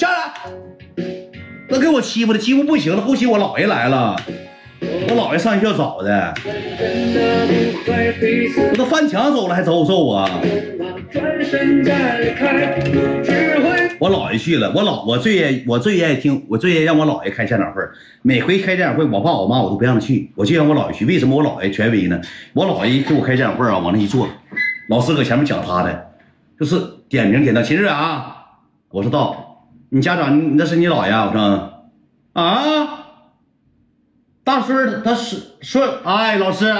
下来。那给我欺负的欺负不行了，后期我姥爷来了，我姥爷上学校找的，我都翻墙走了还走走啊！我姥爷去了，我老我最愿我最爱听，我最爱让我姥爷开家长会。每回开家长会，我爸我妈我都不让他去，我就让我姥爷去。为什么我姥爷权威呢？我姥爷给我开家长会啊，往那一坐，老师搁前面讲他的，就是点名点到秦日啊，我说到。你家长，那是你姥爷？我说，啊，大孙他是说，哎，老师，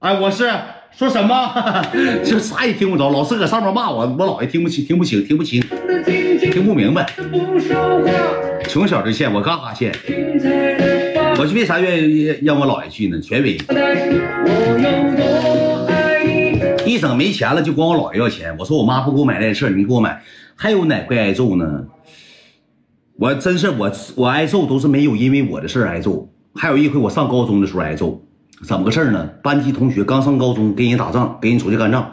哎，我是说什么？这 啥也听不着。老师搁上面骂我，我姥爷听不清，听不清，听不清，听不明白。从小就欠，我干哈欠？我是为啥愿意让我姥爷去呢？权威。一整没钱了，就管我姥爷要钱。我说我妈不给我买那事你给我买。还有哪块挨揍呢？我真是我我挨揍都是没有因为我的事挨揍。还有一回我上高中的时候挨揍，怎么个事呢？班级同学刚上高中，跟人打仗，跟人出去干仗，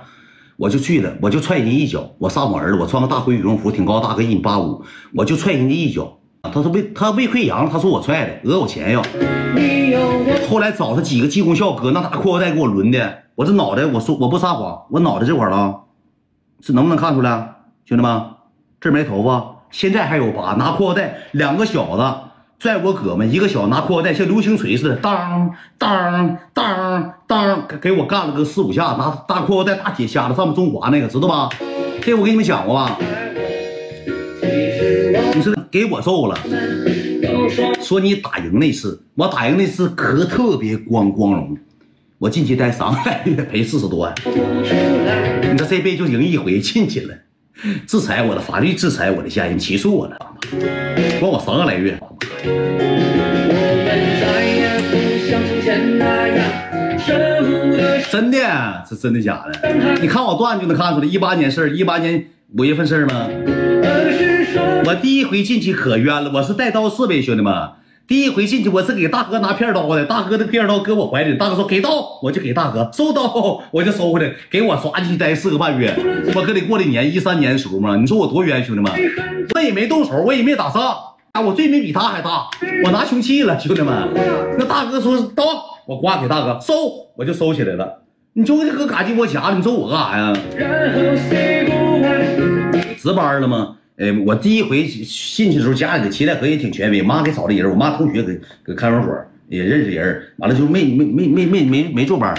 我就去了，我就踹人一脚。我撒谎儿子，我穿个大灰羽绒服，挺高大个一米八五，我就踹人家一脚。他说胃他胃溃疡，他说我踹的，讹我钱要。后来找他几个技工校哥，那大裤腰带给我抡的，我这脑袋，我说我不撒谎，我脑袋这块儿了，是能不能看出来，兄弟们？这没头发。现在还有疤，拿裤腰带，两个小子拽我胳膊，一个小子拿裤腰带像流星锤似的，当当当当，给我干了个四五下，拿大裤腰带大铁夹子上面中华那个，知道吧？这我给你们讲过吧？给我揍了，说你打赢那次，我打赢那次可特别光光荣，我进去待三个月赔四十多万，你说这辈子就赢一回进去了。制裁我的法律制裁我的家人起诉我了，管我三个来月。真的，是真的假的？你看我段子就能看出来，一八年事儿，一八年五月份事儿吗？我第一回进去可冤了，我是带刀侍卫，兄弟们。第一回进去，我是给大哥拿片刀的，大哥的片刀搁我怀里，大哥说给刀，我就给大哥收刀，我就收回来，给我抓进去待四个半月。我搁里过的年，一三年的时候嘛，你说我多冤，兄弟们，我也没动手，我也没打仗啊，我罪名比他还大，我拿凶器了，兄弟们。那大哥说刀，我挂给大哥收，我就收起来了。你说这搁嘎鸡窝夹你揍我干啥呀？值班了吗？哎，我第一回进去的时候，家里的齐代河也挺权威，妈给找的人，我妈同学搁搁看守所也认识人，完了就没没没没没没没坐班。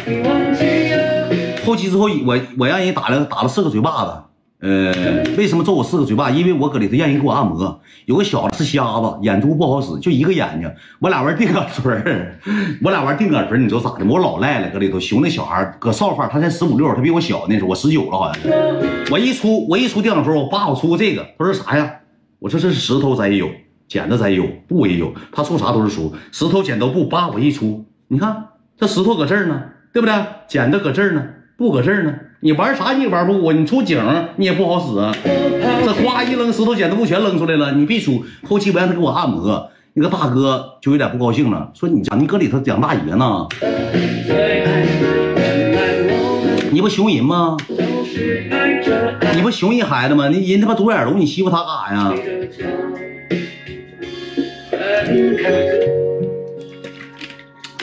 后期之后，我我让人打了打了四个嘴巴子。呃，为什么揍我四个嘴巴？因为我搁里头让人给我按摩，有个小子是瞎子，眼珠不好使，就一个眼睛。我俩玩定杆锤我俩玩定杆锤你知道咋的吗？我老赖了，搁里头熊那小孩搁少范，他才十五六，他比我小那时候，我十九了好像是。我一出我一出定杆锤我爸我出个这个，他说啥呀？我说这是石头咱也有，剪子咱也有，布也有。他出啥都是出，石头剪刀布，叭我一出，你看这石头搁这儿呢，对不对？剪子搁这儿呢，布搁这儿呢。你玩啥你也玩不过，你出井你也不好使！这呱一扔石头剪子布全扔出来了，你必输。后期不让他给我按摩，那个大哥就有点不高兴了，说你咋你搁里头讲大爷呢？你不熊人吗？你不熊人孩子吗？那人他妈独眼龙，你欺负他干啥呀？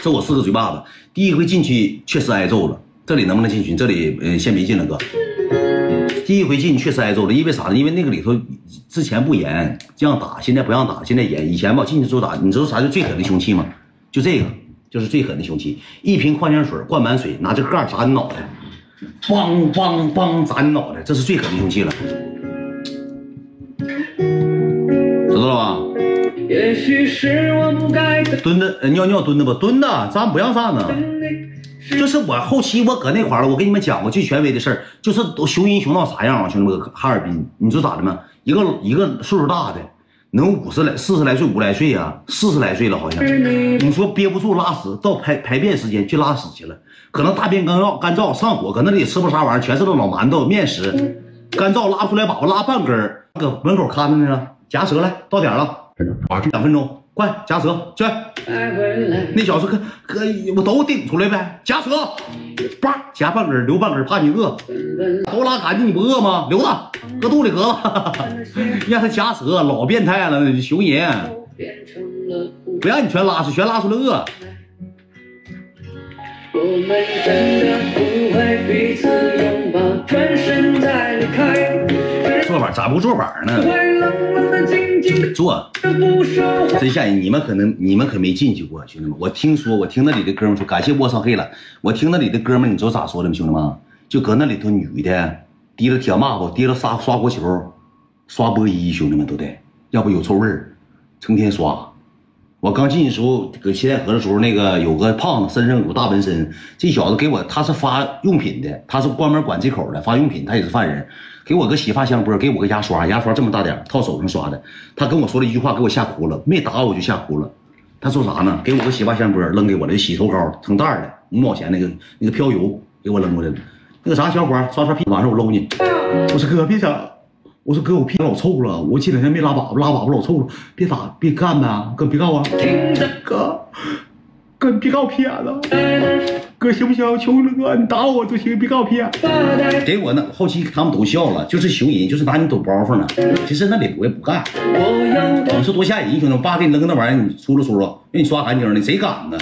揍我四个嘴巴子，第一回进去确实挨揍了。这里能不能进群？这里嗯，先别进了，哥。第一回进确实挨揍了，因为啥呢？因为那个里头之前不严，这样打，现在不让打，现在严。以前吧，进去之后打，你知道啥叫最狠的凶器吗？就这个，就是最狠的凶器。一瓶矿泉水灌满水，拿这个盖砸你脑袋，梆梆梆砸你脑袋，这是最狠的凶器了，知道了吧？也许是我不该蹲的，尿尿蹲的吧？蹲的，咱不让站呢。就是我后期我搁那块了，我跟你们讲过最权威的事儿，就是都熊人熊到啥样啊，兄弟们，哈尔滨，你说咋的吗？一个一个岁数大的，能五十来、四十来岁、五来岁啊，四十来岁了好像，你说憋不住拉屎，到排排便时间去拉屎去了，可能大便干燥干燥上火，搁那里吃不啥玩意儿，全是那老馒头面食，干燥拉不出来粑粑，拉半根搁门口看着呢，夹舌来，到点了，两分钟。快夹舌去。那小子可可我都顶出来呗，夹舌，叭夹半根留半根，怕你饿，都拉干净你不饿吗？留着，搁肚里搁吧，让他夹舌，老变态了，熊人，不让你全拉出，全拉出来饿。我们真的不会彼此拥抱，转身再离开。做法咋不做法呢？坐，真吓人！你们可能你们可没进去过，兄弟们。我听说，我听那里的哥们说，感谢卧上黑了。我听那里的哥们，你知道咋说的吗？兄弟们，就搁那里头女的提着铁抹布，提着刷刷锅球，刷波衣，兄弟们都得，要不有臭味儿，成天刷。我刚进去时候，搁西戴河的时候，那个有个胖子身上有个大纹身，这小子给我，他是发用品的，他是专门管这口的，发用品，他也是犯人，给我个洗发香波，给我个牙刷，牙刷这么大点套手上刷的。他跟我说了一句话，给我吓哭了，没打我就吓哭了。他说啥呢？给我个洗发香波，扔给我的洗头膏，成袋的，五毛钱那个那个飘油，给我扔过来了。那个啥，小伙刷刷屁，晚上我搂你。我说哥，别整。我说哥，我屁老臭了，我这两天没拉粑粑，拉粑粑老臭了，别打，别干呗，哥别告我，哥，哥别告我屁眼子，哥行不行？求你了，哥，你打我都行，别告我屁眼。给我那后期他们都笑了，就是熊人，就是拿你抖包袱呢。其实那里我也不干，你说多吓人，兄弟，爸给你扔个那玩意儿，你出了出了，让你刷干净的，谁敢呢？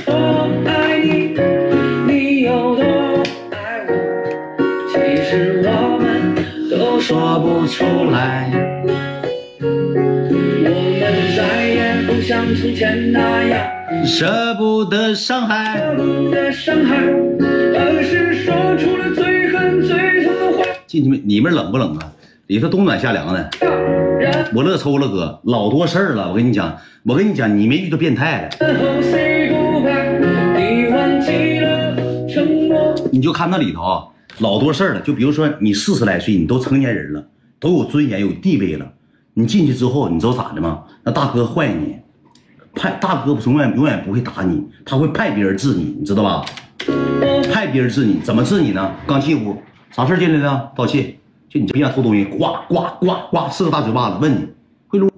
说不出来，我们再也不像从前那样舍不得伤害，舍不得伤害，而是说出了最恨最痛的话。进去没？里面冷不冷啊？里头冬暖夏凉的。我乐抽了哥，老多事儿了。我跟你讲，我跟你讲，你没遇到变态的。你就看那里头。老多事儿了，就比如说你四十来岁，你都成年人了，都有尊严有地位了。你进去之后，你知道咋的吗？那大哥坏你，派大哥永远永远不会打你，他会派别人治你，你知道吧？派别人治你，怎么治你呢？刚进屋，啥事进来的？盗窃，就你这样偷东西，呱呱呱呱四个大嘴巴子，问你会撸？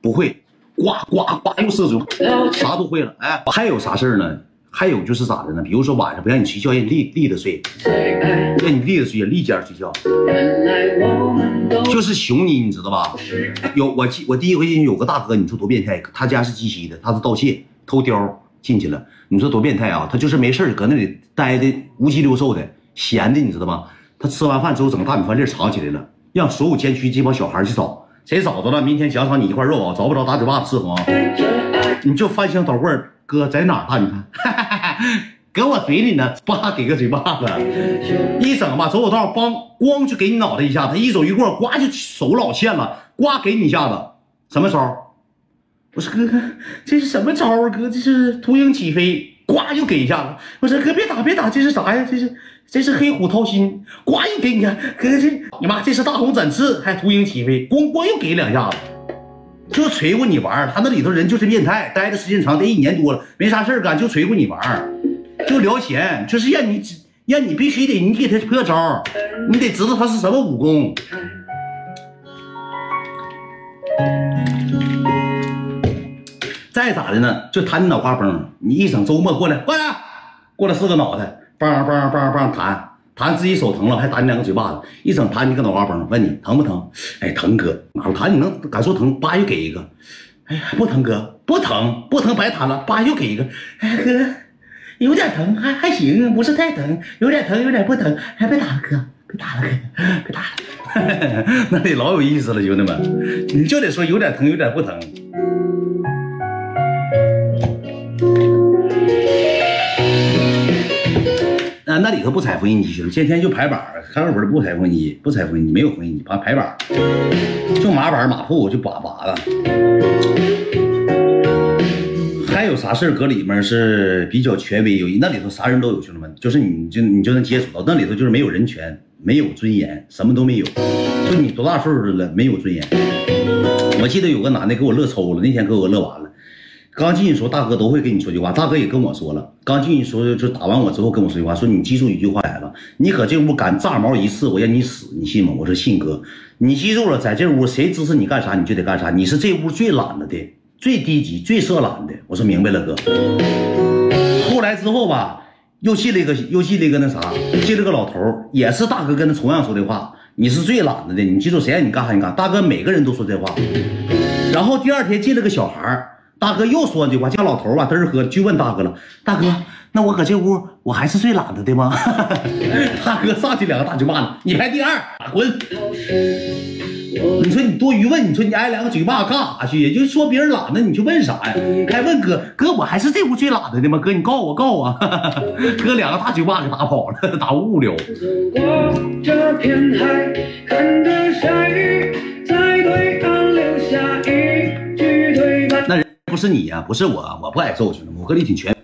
不会，呱呱呱又四个嘴，啥都会了。哎，还有啥事呢？还有就是咋的呢？比如说晚上不让你睡觉，让你立立着睡，让你立着睡，立间睡觉，就是熊你，你知道吧？有我记我第一回进去有个大哥，你说多变态？他家是鸡西的，他是盗窃偷貂进去了，你说多变态啊？他就是没事搁那里待的无鸡六兽的，闲的，你知道吧？他吃完饭之后整个大米饭粒藏起来了，让所有监区这帮小孩去找，谁找着了，明天奖赏你一块肉啊！找不着打嘴巴子伺候啊！你就翻箱倒柜哥在哪大？你看，搁我嘴里呢，叭给个嘴巴子，一整吧，走走道，咣咣就给你脑袋一下子，一走一过，呱就手老欠了，呱给你一下子，什么招？我说哥哥，这是什么招啊？哥，这是秃鹰起飞，呱又给一下子。我说哥别打别打，这是啥呀？这是这是黑虎掏心，呱又给你看，哥哥这你妈这是大红展翅，还秃鹰起飞，咣咣又给两下子。就锤过你玩他那里头人就是变态，待的时间长，得一年多了，没啥事干，就锤过你玩就聊钱，就是让你让你必须得你给他破招，你得知道他是什么武功。再咋的呢？就弹你脑瓜崩，你一整周末过来，过来，过来四个脑袋，梆梆梆梆弹。弹自己手疼了，还打你两个嘴巴子，一整弹你个脑瓜崩，问你疼不疼？哎，疼哥，哪弹你能感受疼？叭又给一个，哎呀，不疼哥，不疼，不疼白弹了，叭又给一个，哎哥，有点疼，还还行，不是太疼，有点疼，有点不疼，还别打了哥，别打了哥，别打了，那得老有意思了，兄弟们，你就得说有点疼，有点不疼。那里头不踩缝纫机，兄弟，天天就排板看守所不踩缝纫机，不踩缝纫机，没有缝纫机，排排板就马板马铺，就把把子。还有啥事儿搁里面是比较权威有？那里头啥人都有，兄弟们，就是你就你就能接触到，那里头就是没有人权，没有尊严，什么都没有。就你多大岁数了，没有尊严。我记得有个男的给我乐抽了，那天给我乐完了。刚进去时候，大哥都会跟你说句话。大哥也跟我说了，刚进去时候就打完我之后跟我说句话，说你记住一句话来了，你搁这屋敢炸毛一次，我让你死，你信吗？我说信哥，你记住了，在这屋谁支持你干啥你就得干啥，你是这屋最懒了的，最低级、最色懒的。我说明白了，哥。后来之后吧，又进了一个，又进了一个那啥，进了个老头也是大哥跟他同样说的话。你是最懒的的，你记住，谁让你干啥你干。大哥每个人都说这话。然后第二天进了个小孩大哥又说句话，叫老头吧，嘚儿喝就问大哥了，大哥，那我搁这屋我还是最懒的的吗？大哥上去两个大嘴巴子，你排第二，滚！你说你多余问，你说你挨两个嘴巴干啥去？也就是说别人懒的，你去问啥呀？还问哥，哥我还是这屋最懒的的吗？哥你告我告我，哥两个大嘴巴给打跑了，打物流。那人不是你呀，不是我，我不挨揍，兄弟们，我哥你挺全。